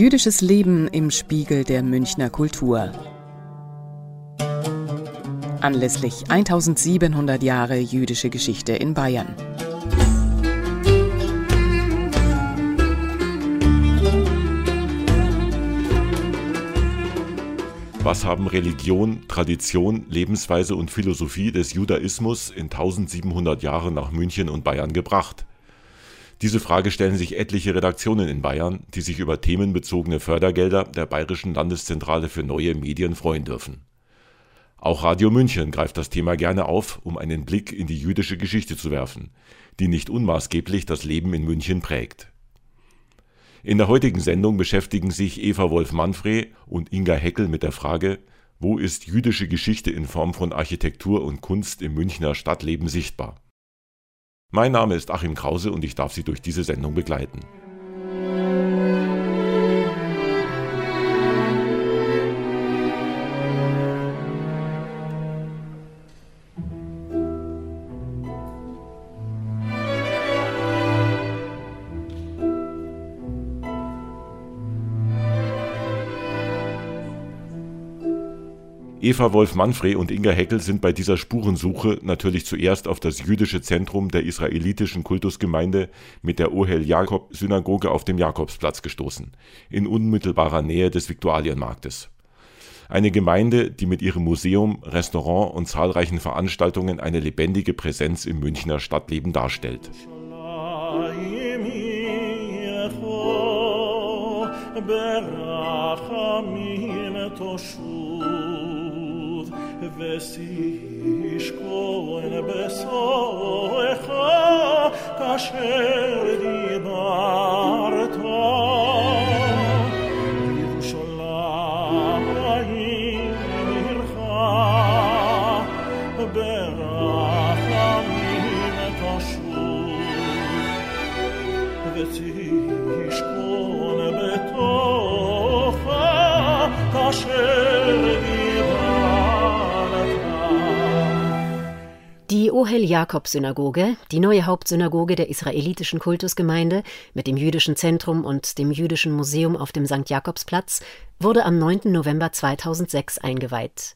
Jüdisches Leben im Spiegel der Münchner Kultur. Anlässlich 1700 Jahre jüdische Geschichte in Bayern. Was haben Religion, Tradition, Lebensweise und Philosophie des Judaismus in 1700 Jahren nach München und Bayern gebracht? Diese Frage stellen sich etliche Redaktionen in Bayern, die sich über themenbezogene Fördergelder der Bayerischen Landeszentrale für neue Medien freuen dürfen. Auch Radio München greift das Thema gerne auf, um einen Blick in die jüdische Geschichte zu werfen, die nicht unmaßgeblich das Leben in München prägt. In der heutigen Sendung beschäftigen sich Eva Wolf-Manfred und Inga Heckel mit der Frage, wo ist jüdische Geschichte in Form von Architektur und Kunst im Münchner Stadtleben sichtbar? Mein Name ist Achim Krause und ich darf Sie durch diese Sendung begleiten. Eva Wolf-Manfred und Inga Heckel sind bei dieser Spurensuche natürlich zuerst auf das jüdische Zentrum der israelitischen Kultusgemeinde mit der Ohel-Jakob-Synagoge auf dem Jakobsplatz gestoßen, in unmittelbarer Nähe des Viktualienmarktes. Eine Gemeinde, die mit ihrem Museum, Restaurant und zahlreichen Veranstaltungen eine lebendige Präsenz im Münchner Stadtleben darstellt. וששכון בסורך כאשר דיברת Die Ohel-Jakob-Synagoge, die neue Hauptsynagoge der israelitischen Kultusgemeinde mit dem jüdischen Zentrum und dem jüdischen Museum auf dem St. Jakobsplatz, wurde am 9. November 2006 eingeweiht.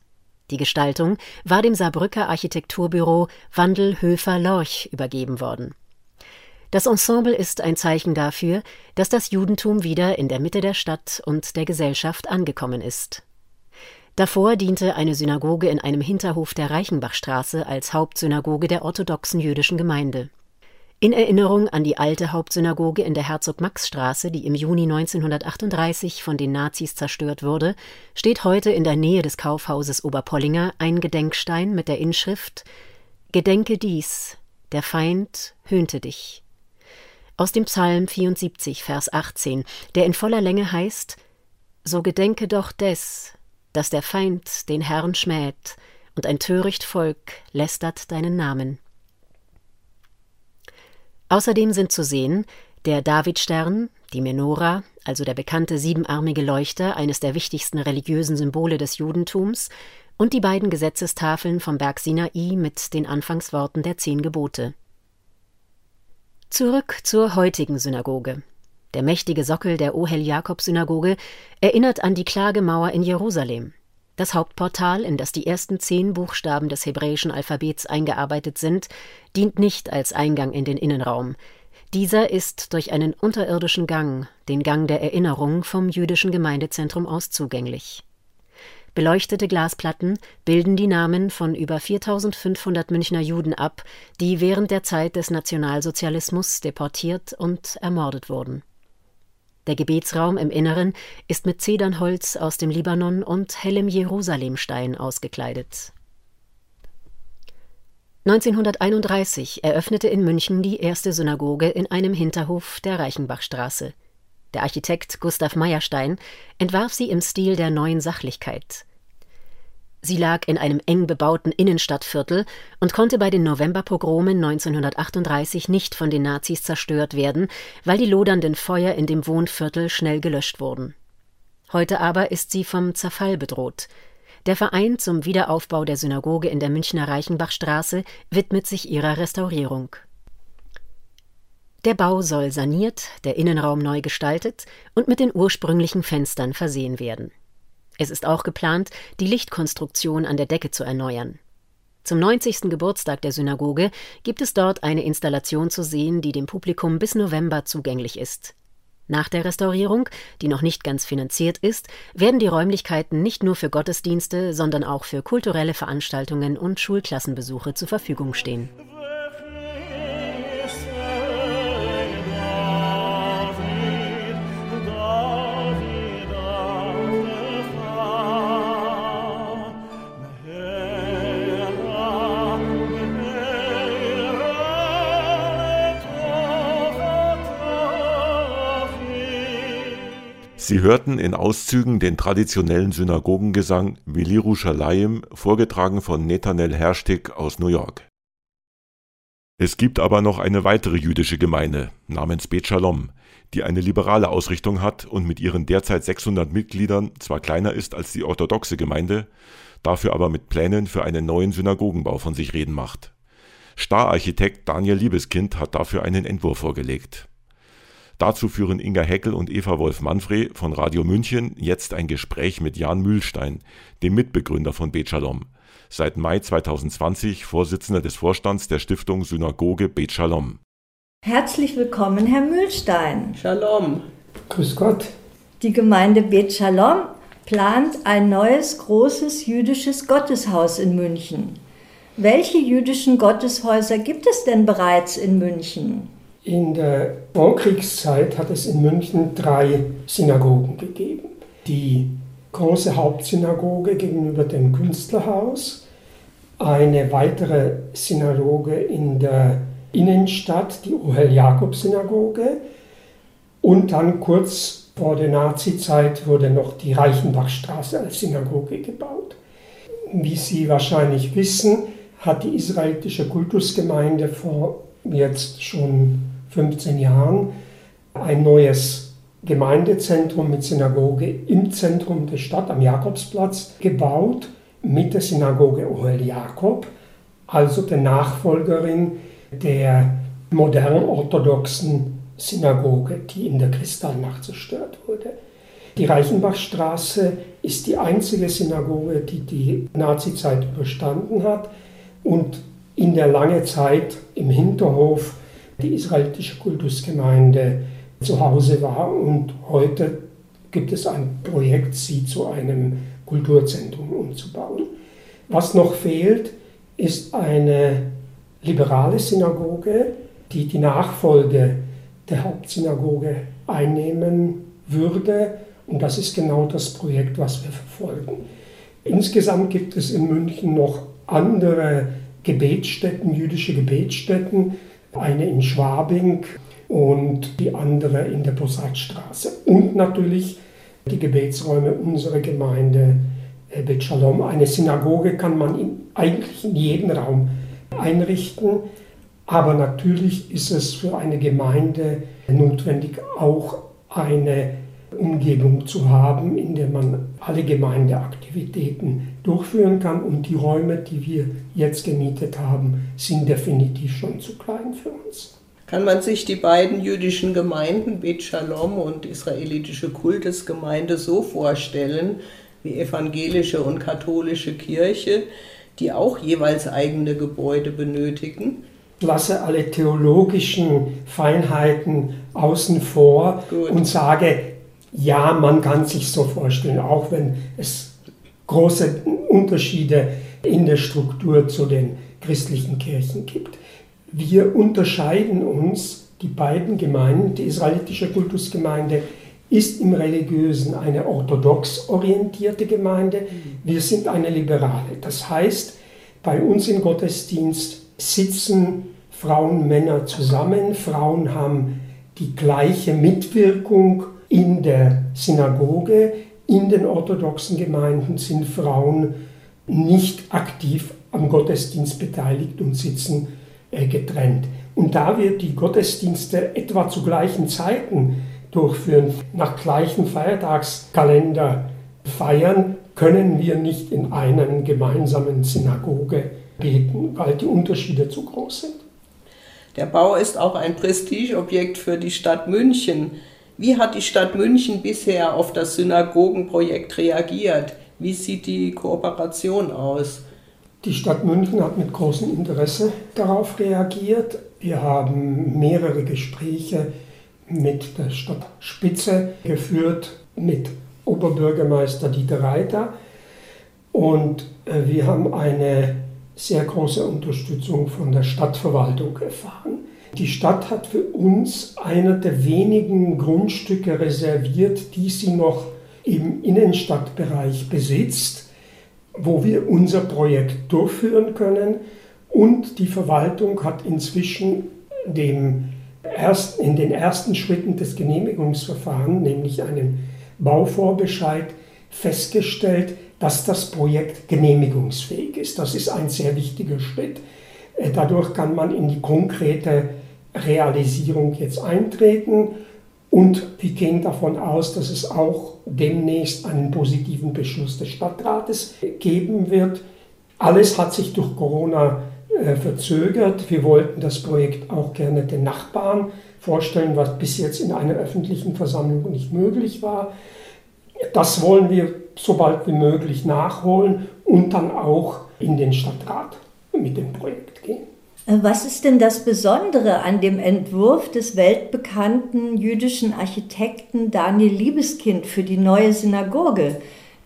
Die Gestaltung war dem Saarbrücker Architekturbüro Wandel Höfer Lorch übergeben worden. Das Ensemble ist ein Zeichen dafür, dass das Judentum wieder in der Mitte der Stadt und der Gesellschaft angekommen ist. Davor diente eine Synagoge in einem Hinterhof der Reichenbachstraße als Hauptsynagoge der orthodoxen jüdischen Gemeinde. In Erinnerung an die alte Hauptsynagoge in der Herzog-Max-Straße, die im Juni 1938 von den Nazis zerstört wurde, steht heute in der Nähe des Kaufhauses Oberpollinger ein Gedenkstein mit der Inschrift Gedenke dies, der Feind höhnte dich. Aus dem Psalm 74, Vers 18, der in voller Länge heißt So gedenke doch des, dass der Feind den Herrn schmäht und ein töricht Volk lästert deinen Namen. Außerdem sind zu sehen der Davidstern, die Menora, also der bekannte siebenarmige Leuchter, eines der wichtigsten religiösen Symbole des Judentums, und die beiden Gesetzestafeln vom Berg Sinai mit den Anfangsworten der zehn Gebote. Zurück zur heutigen Synagoge. Der mächtige Sockel der Ohel-Jakob-Synagoge erinnert an die Klagemauer in Jerusalem. Das Hauptportal, in das die ersten zehn Buchstaben des hebräischen Alphabets eingearbeitet sind, dient nicht als Eingang in den Innenraum. Dieser ist durch einen unterirdischen Gang, den Gang der Erinnerung, vom jüdischen Gemeindezentrum aus zugänglich. Beleuchtete Glasplatten bilden die Namen von über 4500 Münchner Juden ab, die während der Zeit des Nationalsozialismus deportiert und ermordet wurden. Der Gebetsraum im Inneren ist mit Zedernholz aus dem Libanon und hellem Jerusalemstein ausgekleidet. 1931 eröffnete in München die erste Synagoge in einem Hinterhof der Reichenbachstraße. Der Architekt Gustav Meyerstein entwarf sie im Stil der neuen Sachlichkeit. Sie lag in einem eng bebauten Innenstadtviertel und konnte bei den Novemberpogromen 1938 nicht von den Nazis zerstört werden, weil die lodernden Feuer in dem Wohnviertel schnell gelöscht wurden. Heute aber ist sie vom Zerfall bedroht. Der Verein zum Wiederaufbau der Synagoge in der Münchner Reichenbachstraße widmet sich ihrer Restaurierung. Der Bau soll saniert, der Innenraum neu gestaltet und mit den ursprünglichen Fenstern versehen werden. Es ist auch geplant, die Lichtkonstruktion an der Decke zu erneuern. Zum 90. Geburtstag der Synagoge gibt es dort eine Installation zu sehen, die dem Publikum bis November zugänglich ist. Nach der Restaurierung, die noch nicht ganz finanziert ist, werden die Räumlichkeiten nicht nur für Gottesdienste, sondern auch für kulturelle Veranstaltungen und Schulklassenbesuche zur Verfügung stehen. Sie hörten in Auszügen den traditionellen Synagogengesang Viliru Shalayim, vorgetragen von Netanel Herstig aus New York. Es gibt aber noch eine weitere jüdische Gemeinde namens Bet Shalom, die eine liberale Ausrichtung hat und mit ihren derzeit 600 Mitgliedern zwar kleiner ist als die orthodoxe Gemeinde, dafür aber mit Plänen für einen neuen Synagogenbau von sich reden macht. Stararchitekt Daniel Liebeskind hat dafür einen Entwurf vorgelegt. Dazu führen Inga Heckel und Eva Wolf-Manfred von Radio München jetzt ein Gespräch mit Jan Mühlstein, dem Mitbegründer von Bet Shalom. Seit Mai 2020 Vorsitzender des Vorstands der Stiftung Synagoge Bet Shalom. Herzlich willkommen, Herr Mühlstein. Shalom. Grüß Gott. Die Gemeinde Bet Shalom plant ein neues großes jüdisches Gotteshaus in München. Welche jüdischen Gotteshäuser gibt es denn bereits in München? In der Vorkriegszeit hat es in München drei Synagogen gegeben. Die große Hauptsynagoge gegenüber dem Künstlerhaus, eine weitere Synagoge in der Innenstadt, die Ohel-Jakob-Synagoge, und dann kurz vor der Nazizeit wurde noch die Reichenbachstraße als Synagoge gebaut. Wie Sie wahrscheinlich wissen, hat die israelitische Kultusgemeinde vor jetzt schon 15 Jahren ein neues Gemeindezentrum mit Synagoge im Zentrum der Stadt am Jakobsplatz gebaut mit der Synagoge Ohel Jakob, also der Nachfolgerin der modern orthodoxen Synagoge, die in der Kristallnacht zerstört wurde. Die Reichenbachstraße ist die einzige Synagoge, die die Nazizeit überstanden hat und in der lange Zeit im Hinterhof die israelitische Kultusgemeinde zu Hause war und heute gibt es ein Projekt, sie zu einem Kulturzentrum umzubauen. Was noch fehlt, ist eine liberale Synagoge, die die Nachfolge der Hauptsynagoge einnehmen würde. Und das ist genau das Projekt, was wir verfolgen. Insgesamt gibt es in München noch andere Gebetsstätten, jüdische Gebetsstätten, eine in Schwabing und die andere in der Bossatstraße. Und natürlich die Gebetsräume unserer Gemeinde äh, Bet Shalom. Eine Synagoge kann man in, eigentlich in jedem Raum einrichten, aber natürlich ist es für eine Gemeinde notwendig, auch eine Umgebung zu haben, in der man alle Gemeindeaktivitäten durchführen kann. Und die Räume, die wir jetzt gemietet haben, sind definitiv schon zu klein für uns. Kann man sich die beiden jüdischen Gemeinden, Bet Shalom und israelitische Kultusgemeinde, so vorstellen wie evangelische und katholische Kirche, die auch jeweils eigene Gebäude benötigen? lasse alle theologischen Feinheiten außen vor Gut. und sage, ja, man kann sich so vorstellen, auch wenn es große Unterschiede in der Struktur zu den christlichen Kirchen gibt. Wir unterscheiden uns, die beiden Gemeinden, die israelitische Kultusgemeinde ist im Religiösen eine orthodox orientierte Gemeinde, wir sind eine liberale. Das heißt, bei uns im Gottesdienst sitzen Frauen, Männer zusammen, Frauen haben die gleiche Mitwirkung in der Synagoge, in den orthodoxen Gemeinden sind Frauen nicht aktiv am Gottesdienst beteiligt und sitzen äh, getrennt. Und da wir die Gottesdienste etwa zu gleichen Zeiten durchführen, nach gleichen Feiertagskalender feiern, können wir nicht in einen gemeinsamen Synagoge beten, weil die Unterschiede zu groß sind. Der Bau ist auch ein Prestigeobjekt für die Stadt München. Wie hat die Stadt München bisher auf das Synagogenprojekt reagiert? Wie sieht die Kooperation aus? Die Stadt München hat mit großem Interesse darauf reagiert. Wir haben mehrere Gespräche mit der Stadtspitze geführt, mit Oberbürgermeister Dieter Reiter. Und äh, wir haben eine sehr große Unterstützung von der Stadtverwaltung erfahren. Die Stadt hat für uns einer der wenigen Grundstücke reserviert, die sie noch im Innenstadtbereich besitzt, wo wir unser Projekt durchführen können. Und die Verwaltung hat inzwischen dem erst, in den ersten Schritten des Genehmigungsverfahrens, nämlich einem Bauvorbescheid, festgestellt, dass das Projekt genehmigungsfähig ist. Das ist ein sehr wichtiger Schritt. Äh, dadurch kann man in die konkrete Realisierung jetzt eintreten und wir gehen davon aus, dass es auch demnächst einen positiven Beschluss des Stadtrates geben wird. Alles hat sich durch Corona äh, verzögert. Wir wollten das Projekt auch gerne den Nachbarn vorstellen, was bis jetzt in einer öffentlichen Versammlung nicht möglich war. Das wollen wir so bald wie möglich nachholen und dann auch in den Stadtrat mit dem Projekt gehen. Was ist denn das Besondere an dem Entwurf des weltbekannten jüdischen Architekten Daniel Liebeskind für die neue Synagoge?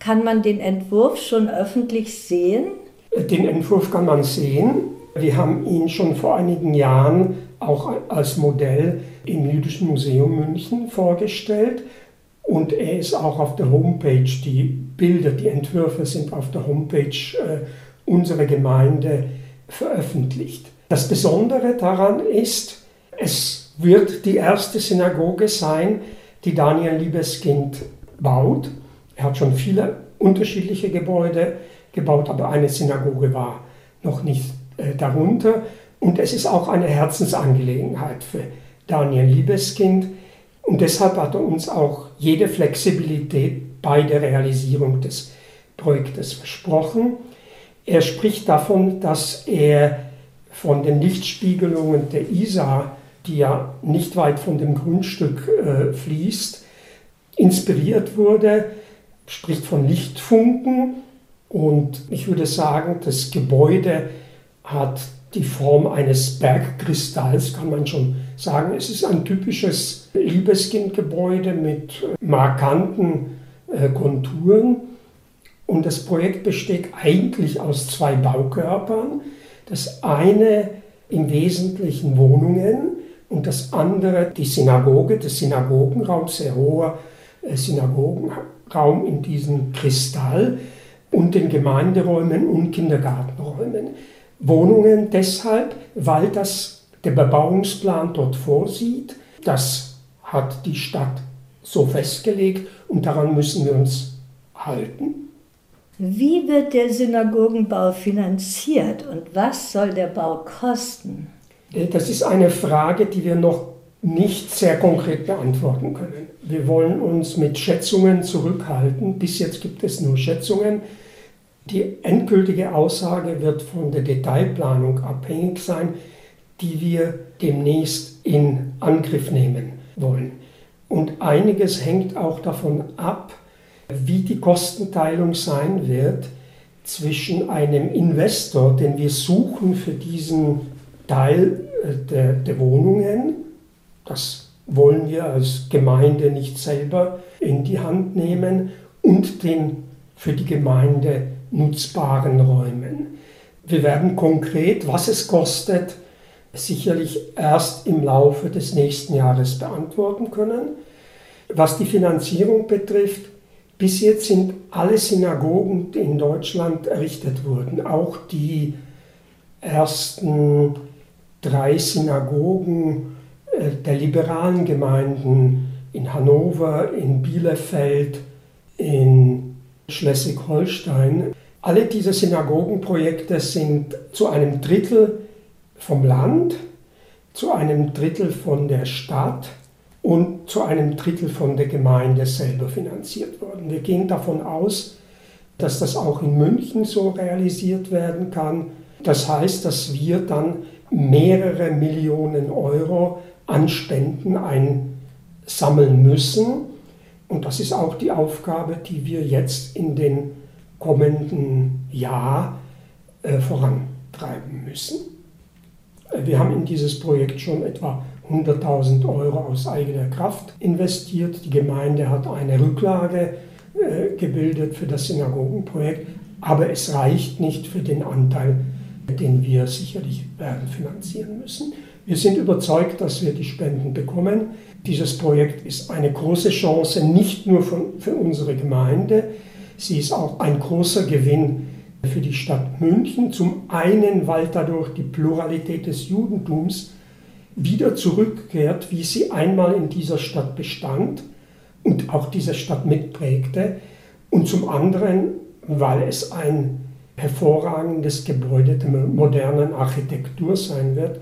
Kann man den Entwurf schon öffentlich sehen? Den Entwurf kann man sehen. Wir haben ihn schon vor einigen Jahren auch als Modell im Jüdischen Museum München vorgestellt. Und er ist auch auf der Homepage, die Bilder, die Entwürfe sind auf der Homepage äh, unserer Gemeinde veröffentlicht. Das Besondere daran ist, es wird die erste Synagoge sein, die Daniel Liebeskind baut. Er hat schon viele unterschiedliche Gebäude gebaut, aber eine Synagoge war noch nicht äh, darunter. Und es ist auch eine Herzensangelegenheit für Daniel Liebeskind. Und deshalb hat er uns auch jede Flexibilität bei der Realisierung des Projektes versprochen. Er spricht davon, dass er von den Lichtspiegelungen der Isar, die ja nicht weit von dem Grundstück äh, fließt, inspiriert wurde, spricht von Lichtfunken und ich würde sagen, das Gebäude hat die Form eines Bergkristalls, kann man schon sagen. Es ist ein typisches Liebeskindgebäude mit markanten äh, Konturen. Und das Projekt besteht eigentlich aus zwei Baukörpern. Das eine im Wesentlichen Wohnungen und das andere die Synagoge, der Synagogenraum, sehr hoher äh, Synagogenraum in diesem Kristall und den Gemeinderäumen und Kindergartenräumen. Wohnungen deshalb, weil das der Bebauungsplan dort vorsieht. Das hat die Stadt so festgelegt und daran müssen wir uns halten. Wie wird der Synagogenbau finanziert und was soll der Bau kosten? Äh, das ist eine Frage, die wir noch nicht sehr konkret beantworten können. Wir wollen uns mit Schätzungen zurückhalten. Bis jetzt gibt es nur Schätzungen. Die endgültige Aussage wird von der Detailplanung abhängig sein, die wir demnächst in Angriff nehmen wollen. Und einiges hängt auch davon ab, wie die Kostenteilung sein wird zwischen einem Investor, den wir suchen für diesen Teil äh, der, der Wohnungen. Das wollen wir als Gemeinde nicht selber in die Hand nehmen und den für die Gemeinde nutzbaren Räumen. Wir werden konkret, was es kostet, sicherlich erst im Laufe des nächsten Jahres beantworten können. Was die Finanzierung betrifft, bis jetzt sind alle Synagogen, die in Deutschland errichtet wurden, auch die ersten drei Synagogen äh, der liberalen Gemeinden in Hannover, in Bielefeld, in Schleswig-Holstein. Alle diese Synagogenprojekte sind zu einem Drittel vom Land, zu einem Drittel von der Stadt und zu einem Drittel von der Gemeinde selber finanziert worden. Wir gehen davon aus, dass das auch in München so realisiert werden kann. Das heißt, dass wir dann mehrere Millionen Euro an Spenden einsammeln müssen. Und das ist auch die Aufgabe, die wir jetzt in den kommenden Jahr äh, vorantreiben müssen. Äh, wir haben in dieses Projekt schon etwa 100.000 Euro aus eigener Kraft investiert. Die Gemeinde hat eine Rücklage äh, gebildet für das Synagogenprojekt, aber es reicht nicht für den Anteil, den wir sicherlich werden finanzieren müssen. Wir sind überzeugt, dass wir die Spenden bekommen. Dieses Projekt ist eine große Chance, nicht nur für unsere Gemeinde, sie ist auch ein großer Gewinn für die Stadt München. Zum einen, weil dadurch die Pluralität des Judentums wieder zurückkehrt, wie sie einmal in dieser Stadt bestand und auch diese Stadt mitprägte. Und zum anderen, weil es ein hervorragendes Gebäude der modernen Architektur sein wird.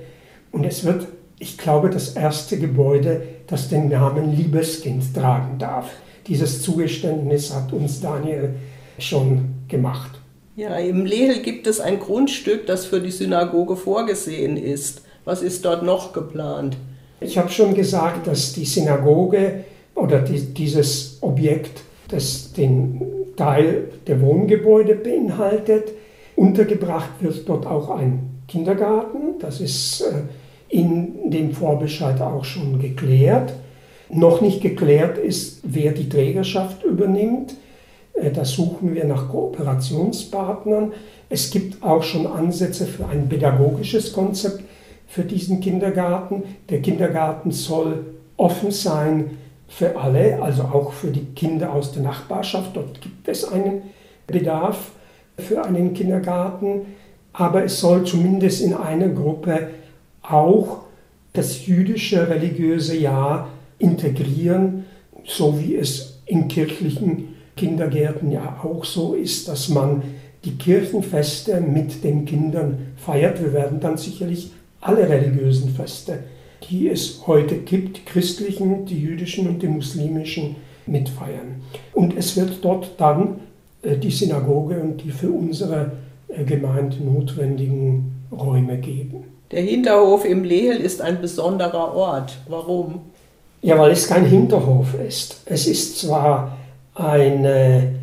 Und es wird, ich glaube, das erste Gebäude, das den Namen Liebeskind tragen darf. Dieses Zugeständnis hat uns Daniel schon gemacht. Ja, im Lehel gibt es ein Grundstück, das für die Synagoge vorgesehen ist. Was ist dort noch geplant? Ich habe schon gesagt, dass die Synagoge oder die, dieses Objekt, das den Teil der Wohngebäude beinhaltet, untergebracht wird dort auch ein Kindergarten. Das ist äh, in dem Vorbescheid auch schon geklärt. Noch nicht geklärt ist, wer die Trägerschaft übernimmt. Äh, da suchen wir nach Kooperationspartnern. Es gibt auch schon Ansätze für ein pädagogisches Konzept für diesen Kindergarten. Der Kindergarten soll offen sein für alle, also auch für die Kinder aus der Nachbarschaft. Dort gibt es einen Bedarf für einen Kindergarten. Aber es soll zumindest in einer Gruppe auch das jüdische religiöse Jahr integrieren, so wie es in kirchlichen Kindergärten ja auch so ist, dass man die Kirchenfeste mit den Kindern feiert. Wir werden dann sicherlich alle religiösen Feste, die es heute gibt, die christlichen, die jüdischen und die muslimischen, mitfeiern. Und es wird dort dann äh, die Synagoge und die für unsere äh, Gemeinde notwendigen Räume geben. Der Hinterhof im Lehel ist ein besonderer Ort. Warum? Ja, weil es kein Hinterhof ist. Es ist zwar eine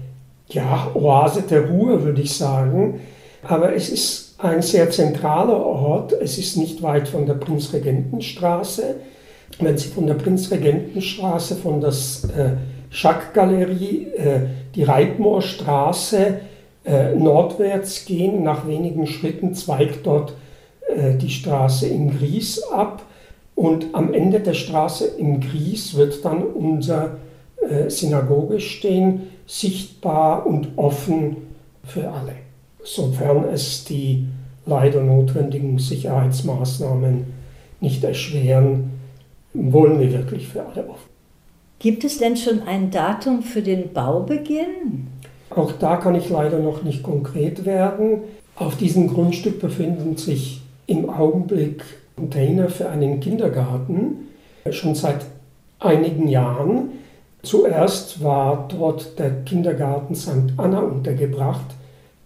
ja, Oase der Ruhe, würde ich sagen, aber es ist ein sehr zentraler Ort. Es ist nicht weit von der Prinzregentenstraße. Wenn Sie von der Prinzregentenstraße, von der äh, Schackgalerie, äh, die Reitmoorstraße äh, nordwärts gehen, nach wenigen Schritten zweigt dort die Straße in Gries ab und am Ende der Straße in Gries wird dann unser Synagoge stehen, sichtbar und offen für alle, sofern es die leider notwendigen Sicherheitsmaßnahmen nicht erschweren, wollen wir wirklich für alle offen. Gibt es denn schon ein Datum für den Baubeginn? Auch da kann ich leider noch nicht konkret werden. Auf diesem Grundstück befinden sich im Augenblick Container für einen Kindergarten, schon seit einigen Jahren. Zuerst war dort der Kindergarten St. Anna untergebracht,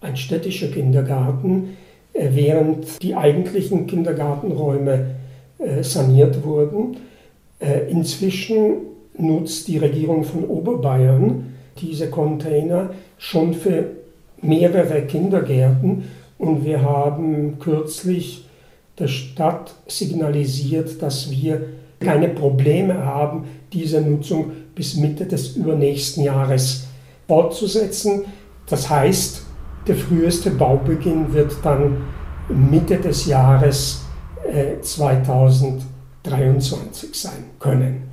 ein städtischer Kindergarten, während die eigentlichen Kindergartenräume äh, saniert wurden. Äh, inzwischen nutzt die Regierung von Oberbayern diese Container schon für mehrere Kindergärten und wir haben kürzlich der Stadt signalisiert, dass wir keine Probleme haben, diese Nutzung bis Mitte des übernächsten Jahres fortzusetzen. Das heißt, der früheste Baubeginn wird dann Mitte des Jahres 2023 äh, sein können.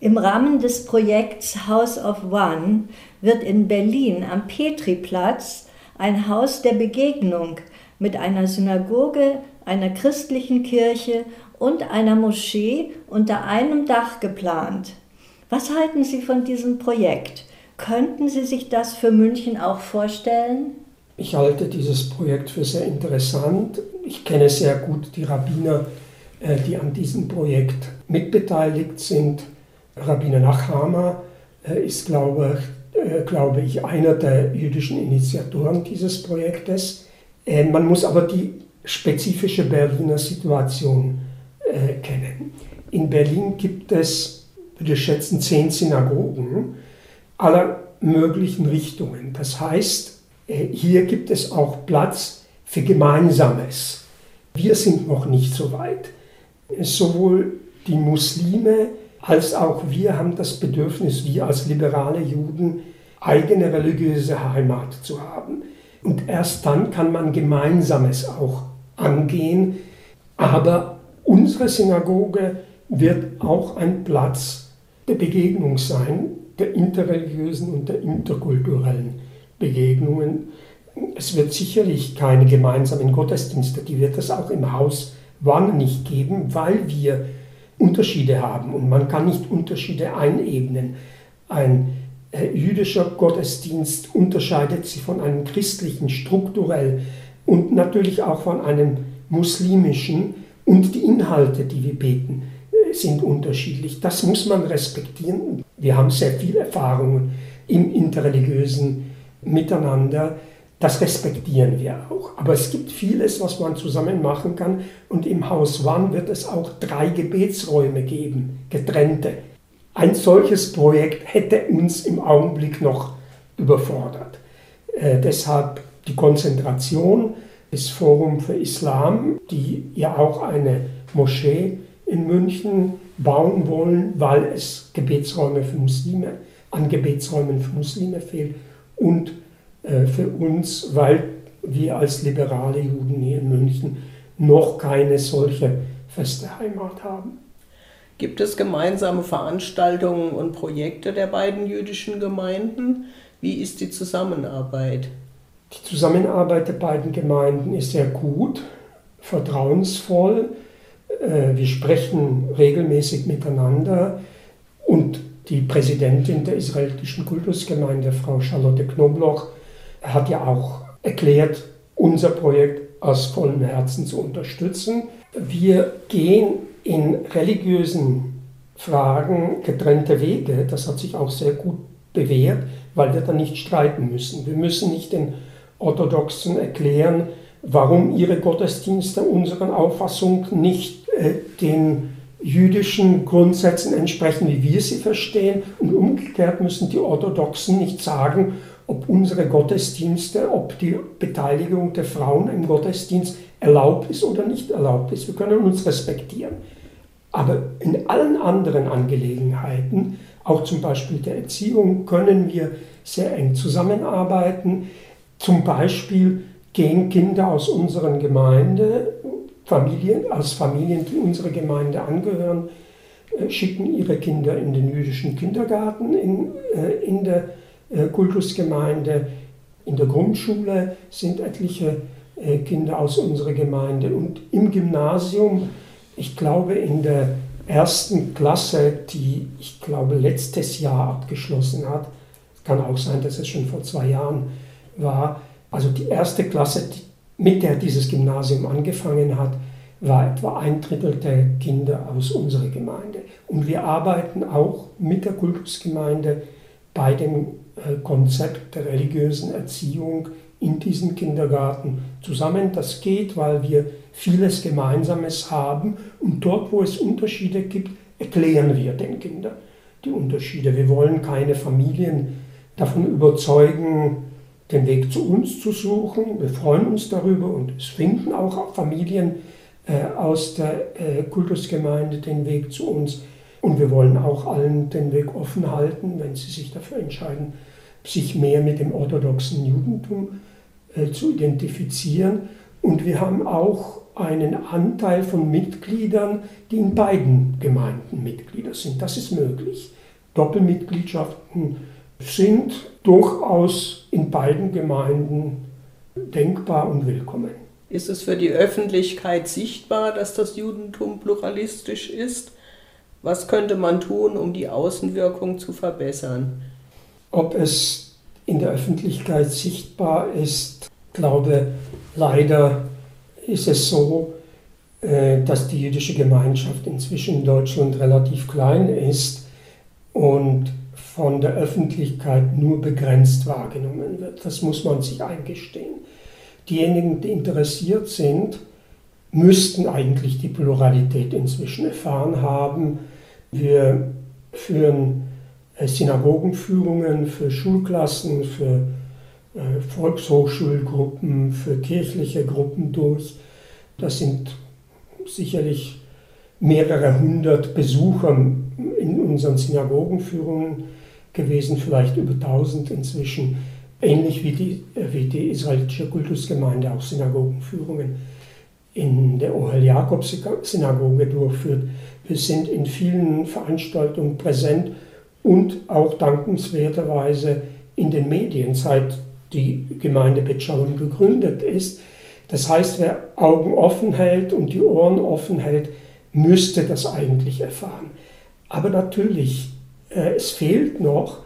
Im Rahmen des Projekts House of One wird in Berlin am Petriplatz ein Haus der Begegnung mit einer Synagoge, einer christlichen Kirche und einer Moschee unter einem Dach geplant. Was halten Sie von diesem Projekt? Könnten Sie sich das für München auch vorstellen? Ich halte dieses Projekt für sehr interessant. Ich kenne sehr gut die Rabbiner, äh, die an diesem Projekt mitbeteiligt sind. Rabbiner Nachhamer äh, ist, glaube, äh, glaube ich, einer der jüdischen Initiatoren dieses Projektes. Man muss aber die spezifische Berliner Situation kennen. In Berlin gibt es, würde ich schätzen, zehn Synagogen aller möglichen Richtungen. Das heißt, hier gibt es auch Platz für Gemeinsames. Wir sind noch nicht so weit. Sowohl die Muslime als auch wir haben das Bedürfnis, wir als liberale Juden, eigene religiöse Heimat zu haben. Und erst dann kann man Gemeinsames auch angehen. Aber unsere Synagoge wird auch ein Platz der Begegnung sein, der interreligiösen und der interkulturellen Begegnungen. Es wird sicherlich keine gemeinsamen Gottesdienste, die wird es auch im Haus Wann nicht geben, weil wir Unterschiede haben und man kann nicht Unterschiede einebnen. Ein äh, jüdischer Gottesdienst unterscheidet sich von einem christlichen strukturell und natürlich auch von einem muslimischen und die Inhalte, die wir beten, äh, sind unterschiedlich. Das muss man respektieren. Wir haben sehr viel Erfahrungen im interreligiösen Miteinander. Das respektieren wir auch. Aber es gibt vieles, was man zusammen machen kann. Und im Haus Wann wird es auch drei Gebetsräume geben, getrennte. Ein solches Projekt hätte uns im Augenblick noch überfordert. Äh, deshalb die Konzentration des Forum für Islam, die ja auch eine Moschee in München bauen wollen, weil es Gebetsräume für Muslime, an Gebetsräumen für Muslime fehlt und äh, für uns, weil wir als liberale Juden hier in München noch keine solche feste Heimat haben. Gibt es gemeinsame Veranstaltungen und Projekte der beiden jüdischen Gemeinden? Wie ist die Zusammenarbeit? Die Zusammenarbeit der beiden Gemeinden ist sehr gut, vertrauensvoll. Äh, wir sprechen regelmäßig miteinander und die Präsidentin der israelitischen Kultusgemeinde, Frau Charlotte Knobloch, hat ja auch erklärt, unser Projekt aus vollem Herzen zu unterstützen. Wir gehen in religiösen Fragen getrennte Wege. Das hat sich auch sehr gut bewährt, weil wir dann nicht streiten müssen. Wir müssen nicht den Orthodoxen erklären, warum ihre Gottesdienste unserer Auffassung nicht äh, den jüdischen Grundsätzen entsprechen, wie wir sie verstehen. Und umgekehrt müssen die Orthodoxen nicht sagen, ob unsere Gottesdienste, ob die Beteiligung der Frauen im Gottesdienst erlaubt ist oder nicht erlaubt ist. Wir können uns respektieren. Aber in allen anderen Angelegenheiten, auch zum Beispiel der Erziehung, können wir sehr eng zusammenarbeiten. Zum Beispiel gehen Kinder aus unseren Gemeinde, Familien, aus Familien, die unserer Gemeinde angehören, äh, schicken ihre Kinder in den jüdischen Kindergarten in, äh, in der äh, Kultusgemeinde. In der Grundschule sind etliche Kinder aus unserer Gemeinde und im Gymnasium, ich glaube in der ersten Klasse, die ich glaube letztes Jahr abgeschlossen hat, kann auch sein, dass es schon vor zwei Jahren war, also die erste Klasse, mit der dieses Gymnasium angefangen hat, war etwa ein Drittel der Kinder aus unserer Gemeinde. Und wir arbeiten auch mit der Kultusgemeinde bei dem äh, Konzept der religiösen Erziehung in diesem Kindergarten zusammen. Das geht, weil wir vieles Gemeinsames haben und dort, wo es Unterschiede gibt, erklären wir den Kindern die Unterschiede. Wir wollen keine Familien davon überzeugen, den Weg zu uns zu suchen. Wir freuen uns darüber und es finden auch Familien äh, aus der äh, Kultusgemeinde den Weg zu uns. Und wir wollen auch allen den Weg offen halten, wenn sie sich dafür entscheiden, sich mehr mit dem orthodoxen Judentum äh, zu identifizieren. Und wir haben auch einen Anteil von Mitgliedern, die in beiden Gemeinden Mitglieder sind. Das ist möglich. Doppelmitgliedschaften sind durchaus in beiden Gemeinden denkbar und willkommen. Ist es für die Öffentlichkeit sichtbar, dass das Judentum pluralistisch ist? Was könnte man tun, um die Außenwirkung zu verbessern? Ob es in der Öffentlichkeit sichtbar ist, glaube leider ist es so, äh, dass die jüdische Gemeinschaft inzwischen in Deutschland relativ klein ist und von der Öffentlichkeit nur begrenzt wahrgenommen wird. Das muss man sich eingestehen. Diejenigen, die interessiert sind, müssten eigentlich die Pluralität inzwischen erfahren haben. Wir führen äh, Synagogenführungen für Schulklassen, für äh, Volkshochschulgruppen, für kirchliche Gruppen durch. Das sind sicherlich mehrere hundert Besucher in unseren Synagogenführungen gewesen, vielleicht über tausend inzwischen, ähnlich wie die, äh, wie die israelitische Kultusgemeinde auch Synagogenführungen in der Ohel-Jakob-Synagoge durchführt. Wir sind in vielen Veranstaltungen präsent und auch dankenswerterweise in den Medien, seit die Gemeinde Bet Shalom gegründet ist. Das heißt, wer Augen offen hält und die Ohren offen hält, müsste das eigentlich erfahren. Aber natürlich, es fehlt noch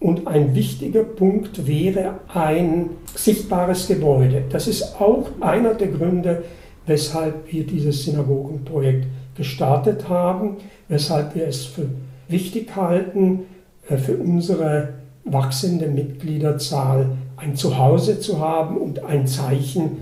und ein wichtiger Punkt wäre ein sichtbares Gebäude. Das ist auch einer der Gründe, weshalb wir dieses Synagogenprojekt gestartet haben, weshalb wir es für wichtig halten, äh, für unsere wachsende Mitgliederzahl ein Zuhause zu haben und ein Zeichen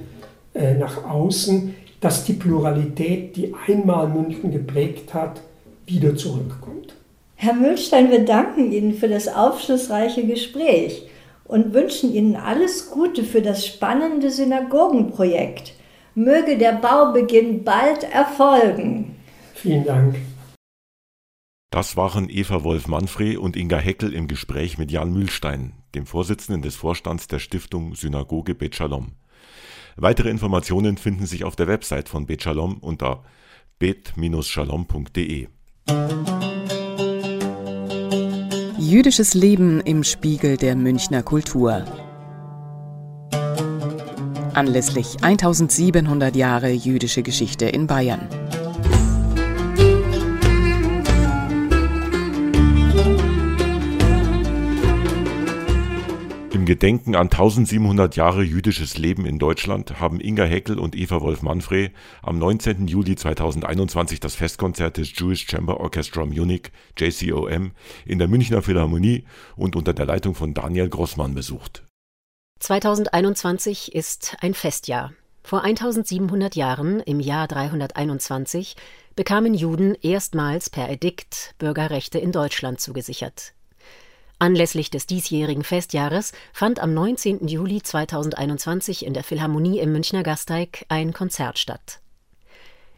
äh, nach außen, dass die Pluralität, die einmal München geprägt hat, wieder zurückkommt. Herr Mühlstein, wir danken Ihnen für das aufschlussreiche Gespräch und wünschen Ihnen alles Gute für das spannende Synagogenprojekt. Möge der Baubeginn bald erfolgen. Vielen Dank. Das waren Eva Wolf-Manfred und Inga Heckel im Gespräch mit Jan Mühlstein, dem Vorsitzenden des Vorstands der Stiftung Synagoge Bet Shalom. Weitere Informationen finden sich auf der Website von Bet Shalom unter bet-shalom.de. Jüdisches Leben im Spiegel der Münchner Kultur. Anlässlich 1700 Jahre jüdische Geschichte in Bayern. Gedenken an 1700 Jahre jüdisches Leben in Deutschland haben Inga Heckel und Eva Wolf-Manfred am 19. Juli 2021 das Festkonzert des Jewish Chamber Orchestra Munich JCOM in der Münchner Philharmonie und unter der Leitung von Daniel Grossmann besucht. 2021 ist ein Festjahr. Vor 1700 Jahren, im Jahr 321, bekamen Juden erstmals per Edikt Bürgerrechte in Deutschland zugesichert. Anlässlich des diesjährigen Festjahres fand am 19. Juli 2021 in der Philharmonie im Münchner Gasteig ein Konzert statt.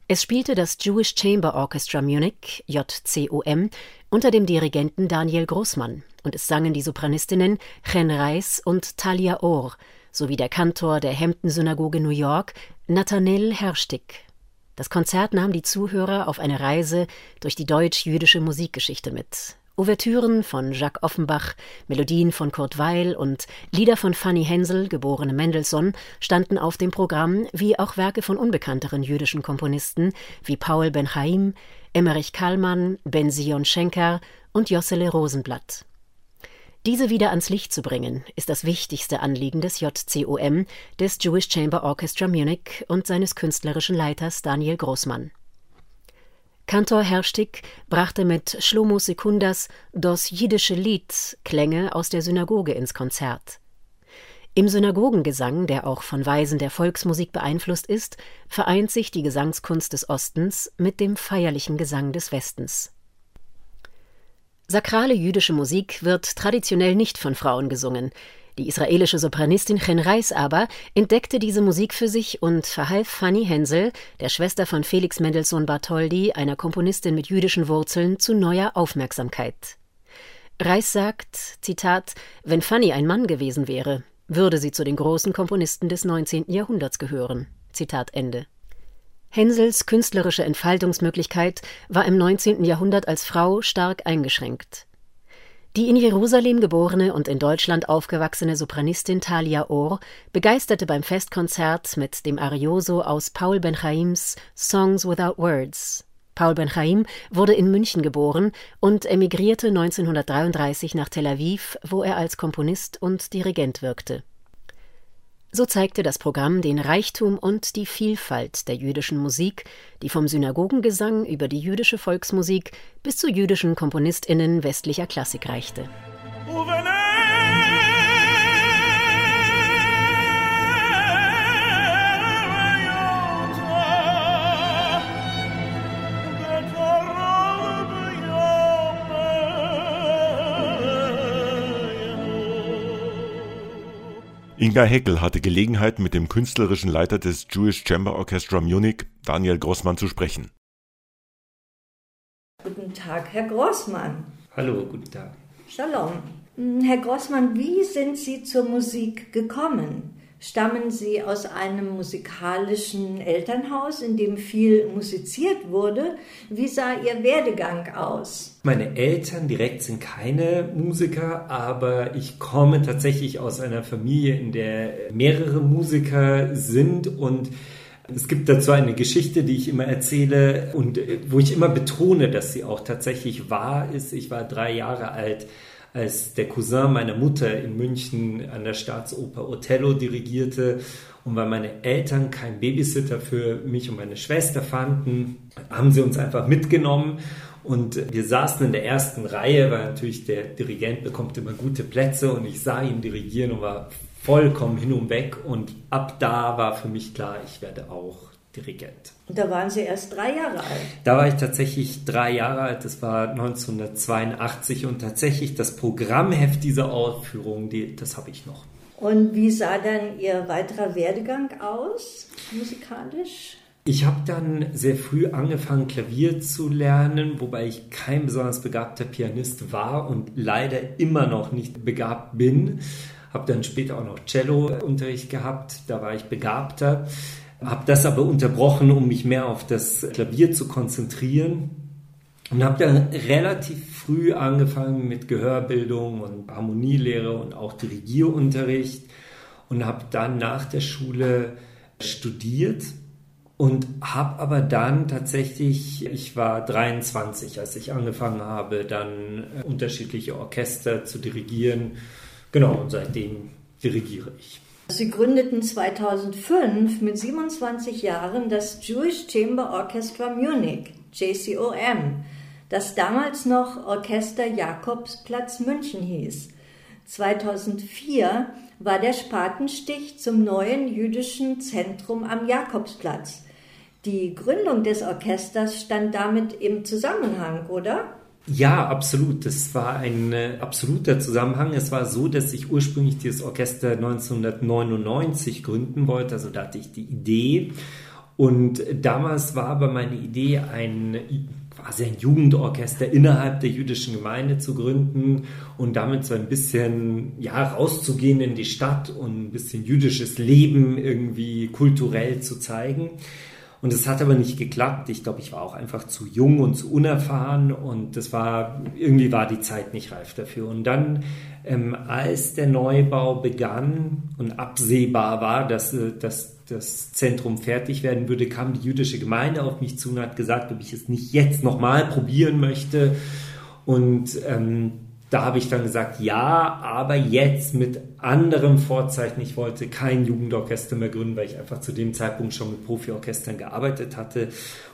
Es spielte das Jewish Chamber Orchestra Munich JCOM unter dem Dirigenten Daniel Großmann und es sangen die Sopranistinnen Chen Reis und Talia Ohr sowie der Kantor der Hampton-Synagoge New York Nathanael Herstick. Das Konzert nahm die Zuhörer auf eine Reise durch die deutsch-jüdische Musikgeschichte mit Ouvertüren von Jacques Offenbach, Melodien von Kurt Weil und Lieder von Fanny Hensel, geborene Mendelssohn, standen auf dem Programm, wie auch Werke von unbekannteren jüdischen Komponisten wie Paul Ben-Chaim, Emmerich Kallmann, Ben-Sion Schenker und Jossele Rosenblatt. Diese wieder ans Licht zu bringen, ist das wichtigste Anliegen des JCOM, des Jewish Chamber Orchestra Munich und seines künstlerischen Leiters Daniel Großmann. Kantor Herstig brachte mit Shlomo Sekundas das jiddische Lied Klänge aus der Synagoge ins Konzert. Im Synagogengesang, der auch von Weisen der Volksmusik beeinflusst ist, vereint sich die Gesangskunst des Ostens mit dem feierlichen Gesang des Westens. Sakrale jüdische Musik wird traditionell nicht von Frauen gesungen, die israelische Sopranistin Chen Reis aber entdeckte diese Musik für sich und verhalf Fanny Hensel, der Schwester von Felix Mendelssohn Bartholdy, einer Komponistin mit jüdischen Wurzeln, zu neuer Aufmerksamkeit. Reis sagt, Zitat, wenn Fanny ein Mann gewesen wäre, würde sie zu den großen Komponisten des 19. Jahrhunderts gehören. Zitat Ende. Hensels künstlerische Entfaltungsmöglichkeit war im 19. Jahrhundert als Frau stark eingeschränkt. Die in Jerusalem geborene und in Deutschland aufgewachsene Sopranistin Talia Ohr begeisterte beim Festkonzert mit dem Arioso aus Paul Ben-Chaims Songs Without Words. Paul Ben-Chaim wurde in München geboren und emigrierte 1933 nach Tel Aviv, wo er als Komponist und Dirigent wirkte. So zeigte das Programm den Reichtum und die Vielfalt der jüdischen Musik, die vom Synagogengesang über die jüdische Volksmusik bis zu jüdischen Komponistinnen westlicher Klassik reichte. Inga Heckel hatte Gelegenheit, mit dem künstlerischen Leiter des Jewish Chamber Orchestra Munich, Daniel Grossmann, zu sprechen. Guten Tag, Herr Grossmann. Hallo, guten Tag. Shalom. Herr Grossmann, wie sind Sie zur Musik gekommen? Stammen Sie aus einem musikalischen Elternhaus, in dem viel musiziert wurde? Wie sah Ihr Werdegang aus? Meine Eltern direkt sind keine Musiker, aber ich komme tatsächlich aus einer Familie, in der mehrere Musiker sind und es gibt dazu eine Geschichte, die ich immer erzähle und wo ich immer betone, dass sie auch tatsächlich wahr ist. Ich war drei Jahre alt als der Cousin meiner Mutter in München an der Staatsoper Othello dirigierte. Und weil meine Eltern keinen Babysitter für mich und meine Schwester fanden, haben sie uns einfach mitgenommen. Und wir saßen in der ersten Reihe, weil natürlich der Dirigent bekommt immer gute Plätze und ich sah ihn dirigieren und war vollkommen hin und weg. Und ab da war für mich klar, ich werde auch Dirigent. Und da waren Sie erst drei Jahre alt? Da war ich tatsächlich drei Jahre alt, das war 1982 und tatsächlich das Programmheft dieser Aufführung, die, das habe ich noch. Und wie sah dann Ihr weiterer Werdegang aus, musikalisch? Ich habe dann sehr früh angefangen, Klavier zu lernen, wobei ich kein besonders begabter Pianist war und leider immer noch nicht begabt bin. Habe dann später auch noch Cello-Unterricht gehabt, da war ich begabter. Habe das aber unterbrochen, um mich mehr auf das Klavier zu konzentrieren und habe dann relativ früh angefangen mit Gehörbildung und Harmonielehre und auch Dirigierunterricht und habe dann nach der Schule studiert und habe aber dann tatsächlich, ich war 23, als ich angefangen habe, dann unterschiedliche Orchester zu dirigieren. Genau, und seitdem dirigiere ich. Sie gründeten 2005 mit 27 Jahren das Jewish Chamber Orchestra Munich, JCOM, das damals noch Orchester Jakobsplatz München hieß. 2004 war der Spatenstich zum neuen jüdischen Zentrum am Jakobsplatz. Die Gründung des Orchesters stand damit im Zusammenhang, oder? Ja, absolut. Das war ein äh, absoluter Zusammenhang. Es war so, dass ich ursprünglich dieses Orchester 1999 gründen wollte. Also da hatte ich die Idee. Und damals war aber meine Idee, ein quasi ein Jugendorchester innerhalb der jüdischen Gemeinde zu gründen und damit so ein bisschen ja rauszugehen in die Stadt und ein bisschen jüdisches Leben irgendwie kulturell zu zeigen. Und es hat aber nicht geklappt. Ich glaube, ich war auch einfach zu jung und zu unerfahren und das war, irgendwie war die Zeit nicht reif dafür. Und dann, ähm, als der Neubau begann und absehbar war, dass, äh, dass das Zentrum fertig werden würde, kam die jüdische Gemeinde auf mich zu und hat gesagt, ob ich es nicht jetzt nochmal probieren möchte. Und ähm, da habe ich dann gesagt, ja, aber jetzt mit anderem Vorzeichen. Ich wollte kein Jugendorchester mehr gründen, weil ich einfach zu dem Zeitpunkt schon mit Profiorchestern gearbeitet hatte.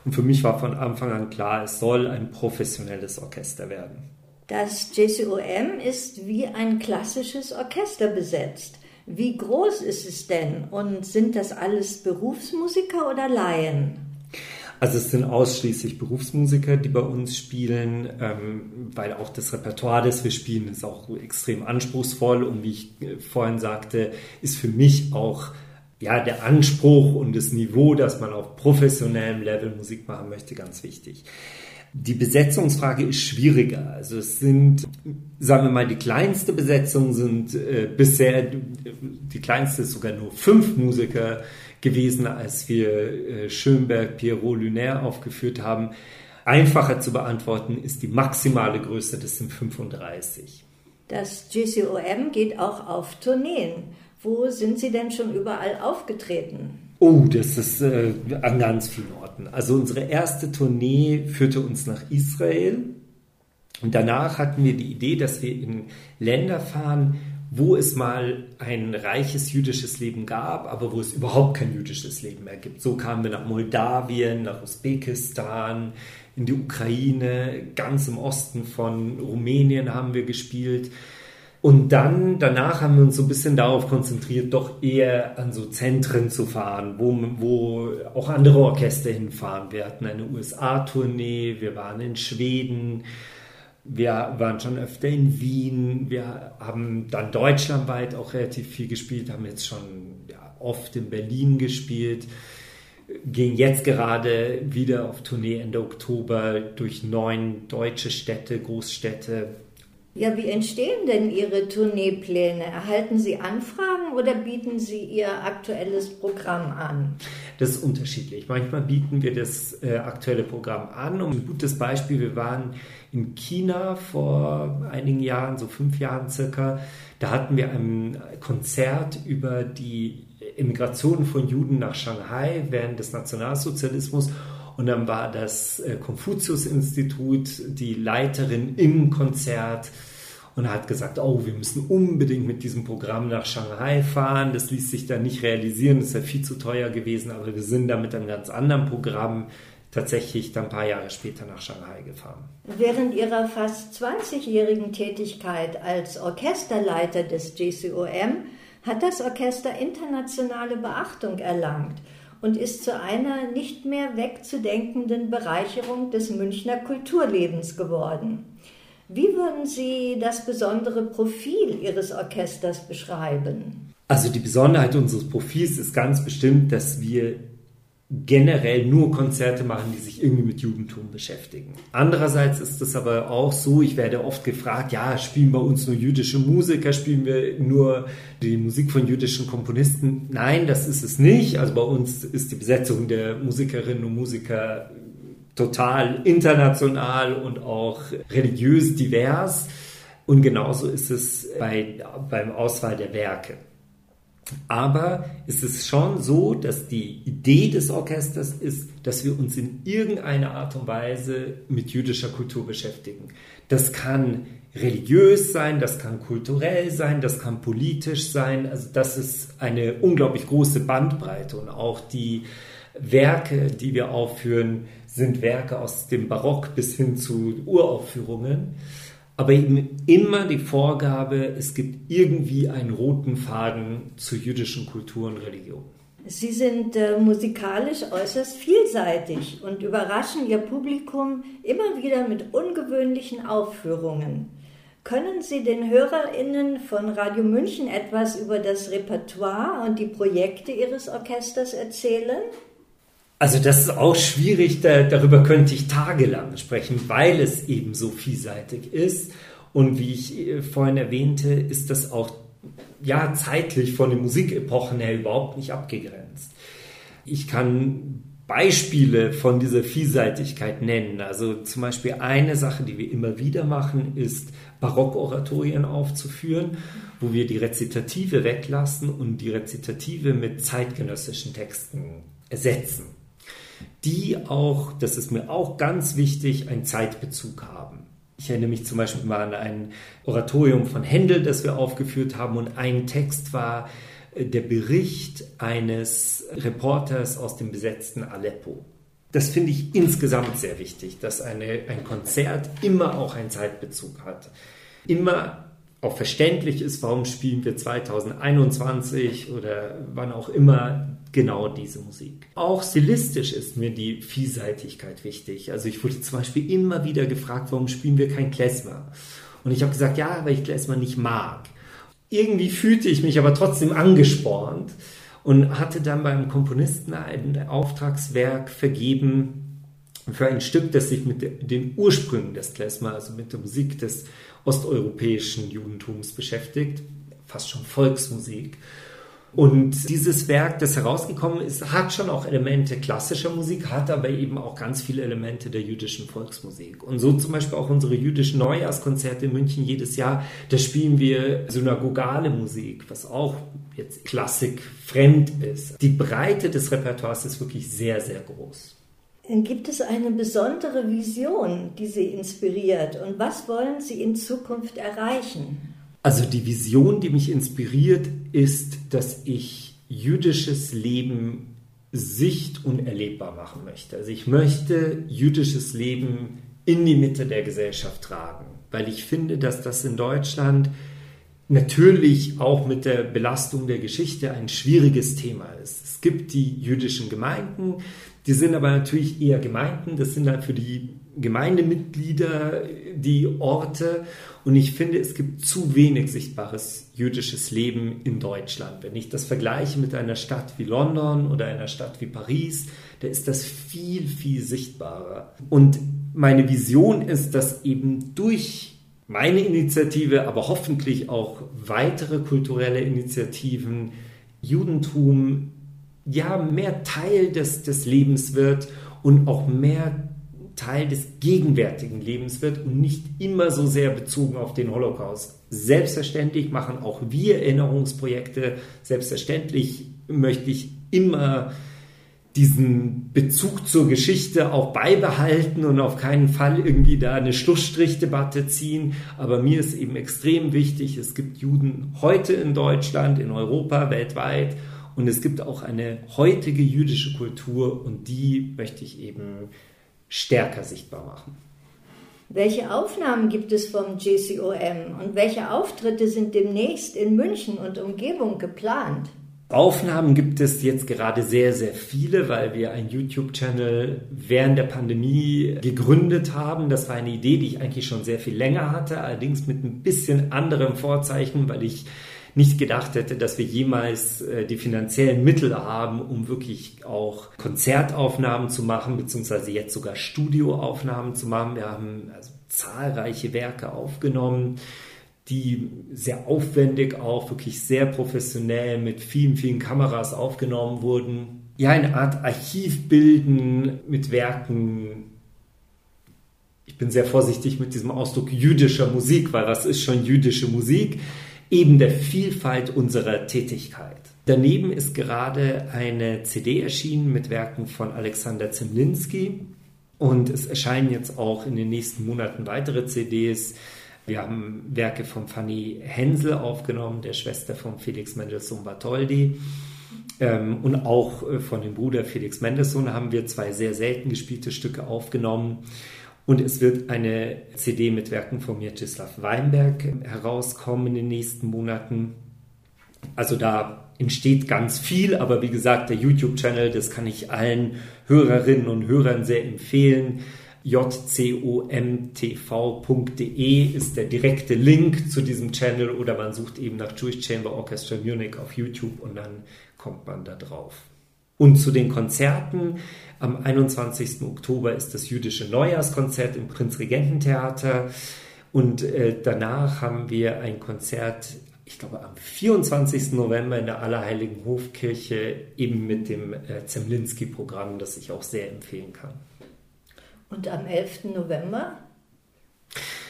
Und für mich war von Anfang an klar, es soll ein professionelles Orchester werden. Das JCOM ist wie ein klassisches Orchester besetzt. Wie groß ist es denn? Und sind das alles Berufsmusiker oder Laien? Also es sind ausschließlich Berufsmusiker, die bei uns spielen, ähm, weil auch das Repertoire, das wir spielen, ist auch extrem anspruchsvoll und wie ich äh, vorhin sagte, ist für mich auch ja, der Anspruch und das Niveau, dass man auf professionellem Level Musik machen möchte, ganz wichtig. Die Besetzungsfrage ist schwieriger. Also es sind, sagen wir mal, die kleinste Besetzung sind äh, bisher, die kleinste ist sogar nur fünf Musiker gewesen, als wir äh, Schönberg, Pierrot, Lunaire aufgeführt haben. Einfacher zu beantworten ist die maximale Größe, das sind 35. Das GCOM geht auch auf Tourneen. Wo sind Sie denn schon überall aufgetreten? Oh, das ist äh, an ganz vielen Orten. Also unsere erste Tournee führte uns nach Israel. Und danach hatten wir die Idee, dass wir in Länder fahren, wo es mal ein reiches jüdisches Leben gab, aber wo es überhaupt kein jüdisches Leben mehr gibt. So kamen wir nach Moldawien, nach Usbekistan, in die Ukraine, ganz im Osten von Rumänien haben wir gespielt. Und dann, danach haben wir uns so ein bisschen darauf konzentriert, doch eher an so Zentren zu fahren, wo, wo auch andere Orchester hinfahren. Wir hatten eine USA-Tournee, wir waren in Schweden, Wir waren schon öfter in Wien, wir haben dann deutschlandweit auch relativ viel gespielt, haben jetzt schon ja, oft in Berlin gespielt, gehen jetzt gerade wieder auf Tournee Ende Oktober durch neun deutsche Städte, Großstädte. Ja, wie entstehen denn Ihre Tourneepläne? Erhalten Sie Anfragen oder bieten Sie Ihr aktuelles Programm an? Das ist unterschiedlich. Manchmal bieten wir das äh, aktuelle Programm an. Um ein gutes Beispiel, wir waren in China vor einigen Jahren, so fünf Jahren circa. Da hatten wir ein Konzert über die Immigration von Juden nach Shanghai während des Nationalsozialismus. Und dann war das äh, Konfuzius-Institut die Leiterin im Konzert und hat gesagt, oh, wir müssen unbedingt mit diesem Programm nach Shanghai fahren. Das ließ sich dann nicht realisieren, das wäre viel zu teuer gewesen, aber wir sind dann mit einem ganz anderen Programm tatsächlich dann ein paar Jahre später nach Shanghai gefahren. Während Ihrer fast 20-jährigen Tätigkeit als Orchesterleiter des GCOM hat das Orchester internationale Beachtung erlangt und ist zu einer nicht mehr wegzudenkenden Bereicherung des Münchner Kulturlebens geworden. Wie würden Sie das besondere Profil Ihres Orchesters beschreiben? Also die Besonderheit unseres Profils ist ganz bestimmt, dass wir generell nur Konzerte machen, die sich irgendwie mit Judentum beschäftigen. Andererseits ist es aber auch so, ich werde oft gefragt, ja, spielen bei uns nur jüdische Musiker, spielen wir nur die Musik von jüdischen Komponisten? Nein, das ist es nicht. Also bei uns ist die Besetzung der Musikerinnen und Musiker total international und auch religiös divers. Und genauso ist es bei, beim Auswahl der Werke. Aber es ist schon so, dass die Idee des Orchesters ist, dass wir uns in irgendeiner Art und Weise mit jüdischer Kultur beschäftigen. Das kann religiös sein, das kann kulturell sein, das kann politisch sein. Also das ist eine unglaublich große Bandbreite und auch die Werke, die wir aufführen, sind Werke aus dem Barock bis hin zu Uraufführungen aber eben immer die Vorgabe, es gibt irgendwie einen roten Faden zur jüdischen Kultur und Religion. Sie sind äh, musikalisch äußerst vielseitig und überraschen Ihr Publikum immer wieder mit ungewöhnlichen Aufführungen. Können Sie den HörerInnen von Radio München etwas über das Repertoire und die Projekte Ihres Orchesters erzählen? Also das ist auch schwierig, da, darüber könnte ich tagelang sprechen, weil es eben so vielseitig ist. Und wie ich äh, vorhin erwähnte, ist das auch ja zeitlich von den Musikepochen her überhaupt nicht abgegrenzt. Ich kann Beispiele von dieser Vielseitigkeit nennen. Also zum Beispiel eine Sache, die wir immer wieder machen, ist Barockoratorien aufzuführen, wo wir die Rezitative weglassen und die Rezitative mit zeitgenössischen Texten ersetzen die auch, das ist mir auch ganz wichtig, einen Zeitbezug haben. Ich erinnere mich zum Beispiel mal an ein Oratorium von Händel, das wir aufgeführt haben und ein Text war äh, der Bericht eines Reporters aus dem besetzten Aleppo. Das finde ich insgesamt sehr wichtig, dass eine, ein Konzert immer auch einen Zeitbezug hat. Immer auch verständlich ist, warum spielen wir 2021 oder wann auch immer genau diese Musik. Auch stilistisch ist mir die Vielseitigkeit wichtig. Also ich wurde zum Beispiel immer wieder gefragt, warum spielen wir kein Klezmer? Und ich habe gesagt, ja, weil ich Klezmer nicht mag. Irgendwie fühlte ich mich aber trotzdem angespornt und hatte dann beim Komponisten ein Auftragswerk vergeben für ein Stück, das sich mit den Ursprüngen des Klezmer, also mit der Musik des osteuropäischen Judentums beschäftigt, fast schon Volksmusik. Und dieses Werk, das herausgekommen ist, hat schon auch Elemente klassischer Musik, hat aber eben auch ganz viele Elemente der jüdischen Volksmusik. Und so zum Beispiel auch unsere jüdischen Neujahrskonzerte in München jedes Jahr, da spielen wir synagogale Musik, was auch jetzt Klassik fremd ist. Die Breite des Repertoires ist wirklich sehr, sehr groß. Gibt es eine besondere Vision, die Sie inspiriert und was wollen Sie in Zukunft erreichen? Also die Vision, die mich inspiriert, ist, dass ich jüdisches Leben sicht- und erlebbar machen möchte. Also ich möchte jüdisches Leben in die Mitte der Gesellschaft tragen, weil ich finde, dass das in Deutschland natürlich auch mit der Belastung der Geschichte ein schwieriges Thema ist. Es gibt die jüdischen Gemeinden, die sind aber natürlich eher Gemeinden, das sind dann für die Gemeindemitglieder, die Orte. Und ich finde, es gibt zu wenig sichtbares jüdisches Leben in Deutschland. Wenn ich das vergleiche mit einer Stadt wie London oder einer Stadt wie Paris, da ist das viel, viel sichtbarer. Und meine Vision ist, dass eben durch meine Initiative, aber hoffentlich auch weitere kulturelle Initiativen Judentum ja mehr Teil des, des Lebens wird und auch mehr Teil des gegenwärtigen Lebens wird und nicht immer so sehr bezogen auf den Holocaust. Selbstverständlich machen auch wir Erinnerungsprojekte. Selbstverständlich möchte ich immer diesen Bezug zur Geschichte auch beibehalten und auf keinen Fall irgendwie da eine Schlussstrichdebatte ziehen. Aber mir ist eben extrem wichtig, es gibt Juden heute in Deutschland, in Europa, weltweit und es gibt auch eine heutige jüdische Kultur und die möchte ich eben stärker sichtbar machen. Welche Aufnahmen gibt es vom GCOM und welche Auftritte sind demnächst in München und Umgebung geplant? Aufnahmen gibt es jetzt gerade sehr, sehr viele, weil wir einen YouTube-Channel während der Pandemie gegründet haben. Das war eine Idee, die ich eigentlich schon sehr viel länger hatte, allerdings mit ein bisschen anderem Vorzeichen, weil ich nicht gedacht hätte, dass wir jemals äh, die finanziellen Mittel haben, um wirklich auch Konzertaufnahmen zu machen, beziehungsweise jetzt sogar Studioaufnahmen zu machen. Wir haben also zahlreiche Werke aufgenommen die sehr aufwendig auch, wirklich sehr professionell mit vielen, vielen Kameras aufgenommen wurden. Ja, eine Art Archiv bilden mit Werken. Ich bin sehr vorsichtig mit diesem Ausdruck jüdischer Musik, weil was ist schon jüdische Musik? Eben der Vielfalt unserer Tätigkeit. Daneben ist gerade eine CD erschienen mit Werken von Alexander Zemlinski und es erscheinen jetzt auch in den nächsten Monaten weitere CDs wir haben Werke von Fanny Hensel aufgenommen, der Schwester von Felix Mendelssohn Bartholdy. Ähm, und auch äh, von dem Bruder Felix Mendelssohn haben wir zwei sehr selten gespielte Stücke aufgenommen. Und es wird eine CD mit Werken von Mieczysław Weinberg herauskommen in den nächsten Monaten. Also da entsteht ganz viel, aber wie gesagt, der YouTube-Channel, das kann ich allen Hörerinnen und Hörern sehr empfehlen jcomtv.de ist der direkte Link zu diesem Channel oder man sucht eben nach Jewish Chamber Orchestra Munich auf YouTube und dann kommt man da drauf. Und zu den Konzerten. Am 21. Oktober ist das jüdische Neujahrskonzert im Prinzregententheater. Und äh, danach haben wir ein Konzert, ich glaube am 24. November in der Allerheiligen Hofkirche, eben mit dem äh, Zemlinski-Programm, das ich auch sehr empfehlen kann. Und am 11. November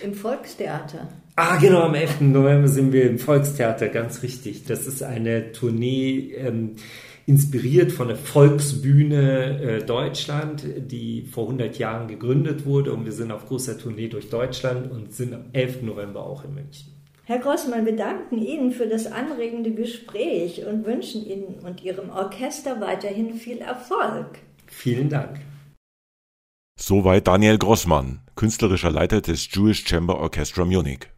im Volkstheater. Ah, genau, am 11. November sind wir im Volkstheater, ganz richtig. Das ist eine Tournee ähm, inspiriert von der Volksbühne äh, Deutschland, die vor 100 Jahren gegründet wurde. Und wir sind auf großer Tournee durch Deutschland und sind am 11. November auch in München. Herr Grossmann, wir danken Ihnen für das anregende Gespräch und wünschen Ihnen und Ihrem Orchester weiterhin viel Erfolg. Vielen Dank. Soweit Daniel Grossmann, künstlerischer Leiter des Jewish Chamber Orchestra Munich.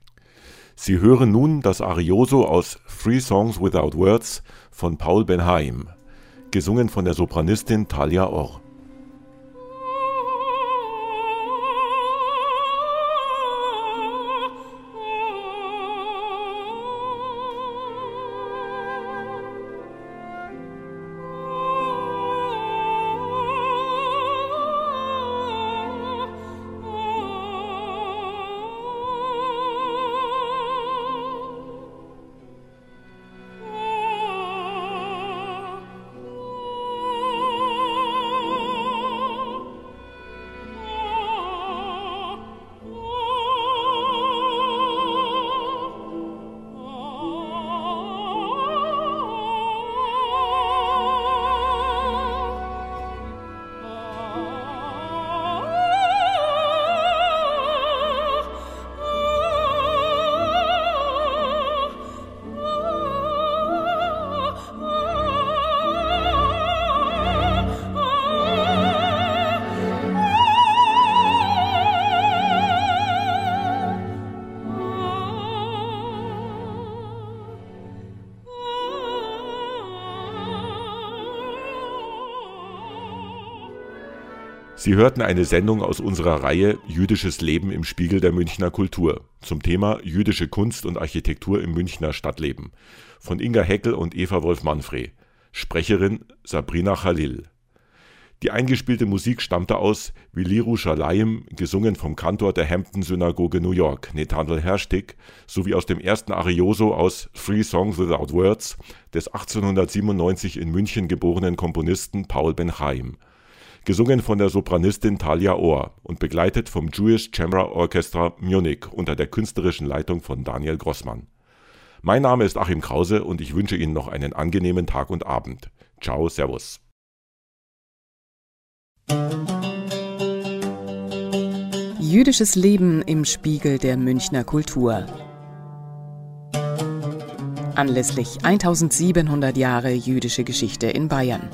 Sie hören nun das Arioso aus Three Songs Without Words von Paul Benhaim, gesungen von der Sopranistin Talia Orr. Sie hörten eine Sendung aus unserer Reihe Jüdisches Leben im Spiegel der Münchner Kultur zum Thema jüdische Kunst und Architektur im Münchner Stadtleben von Inga Heckel und Eva Wolf-Manfred. Sprecherin Sabrina Khalil. Die eingespielte Musik stammte aus Viliru Shalayim, gesungen vom Kantor der Hampton-Synagoge New York, Nathaniel Herstig, sowie aus dem ersten Arioso aus Three Songs Without Words des 1897 in München geborenen Komponisten Paul Ben Chaim gesungen von der Sopranistin Talia Ohr und begleitet vom Jewish Chamber Orchestra Munich unter der künstlerischen Leitung von Daniel Grossmann. Mein Name ist Achim Krause und ich wünsche Ihnen noch einen angenehmen Tag und Abend. Ciao, Servus. Jüdisches Leben im Spiegel der Münchner Kultur. Anlässlich 1700 Jahre jüdische Geschichte in Bayern.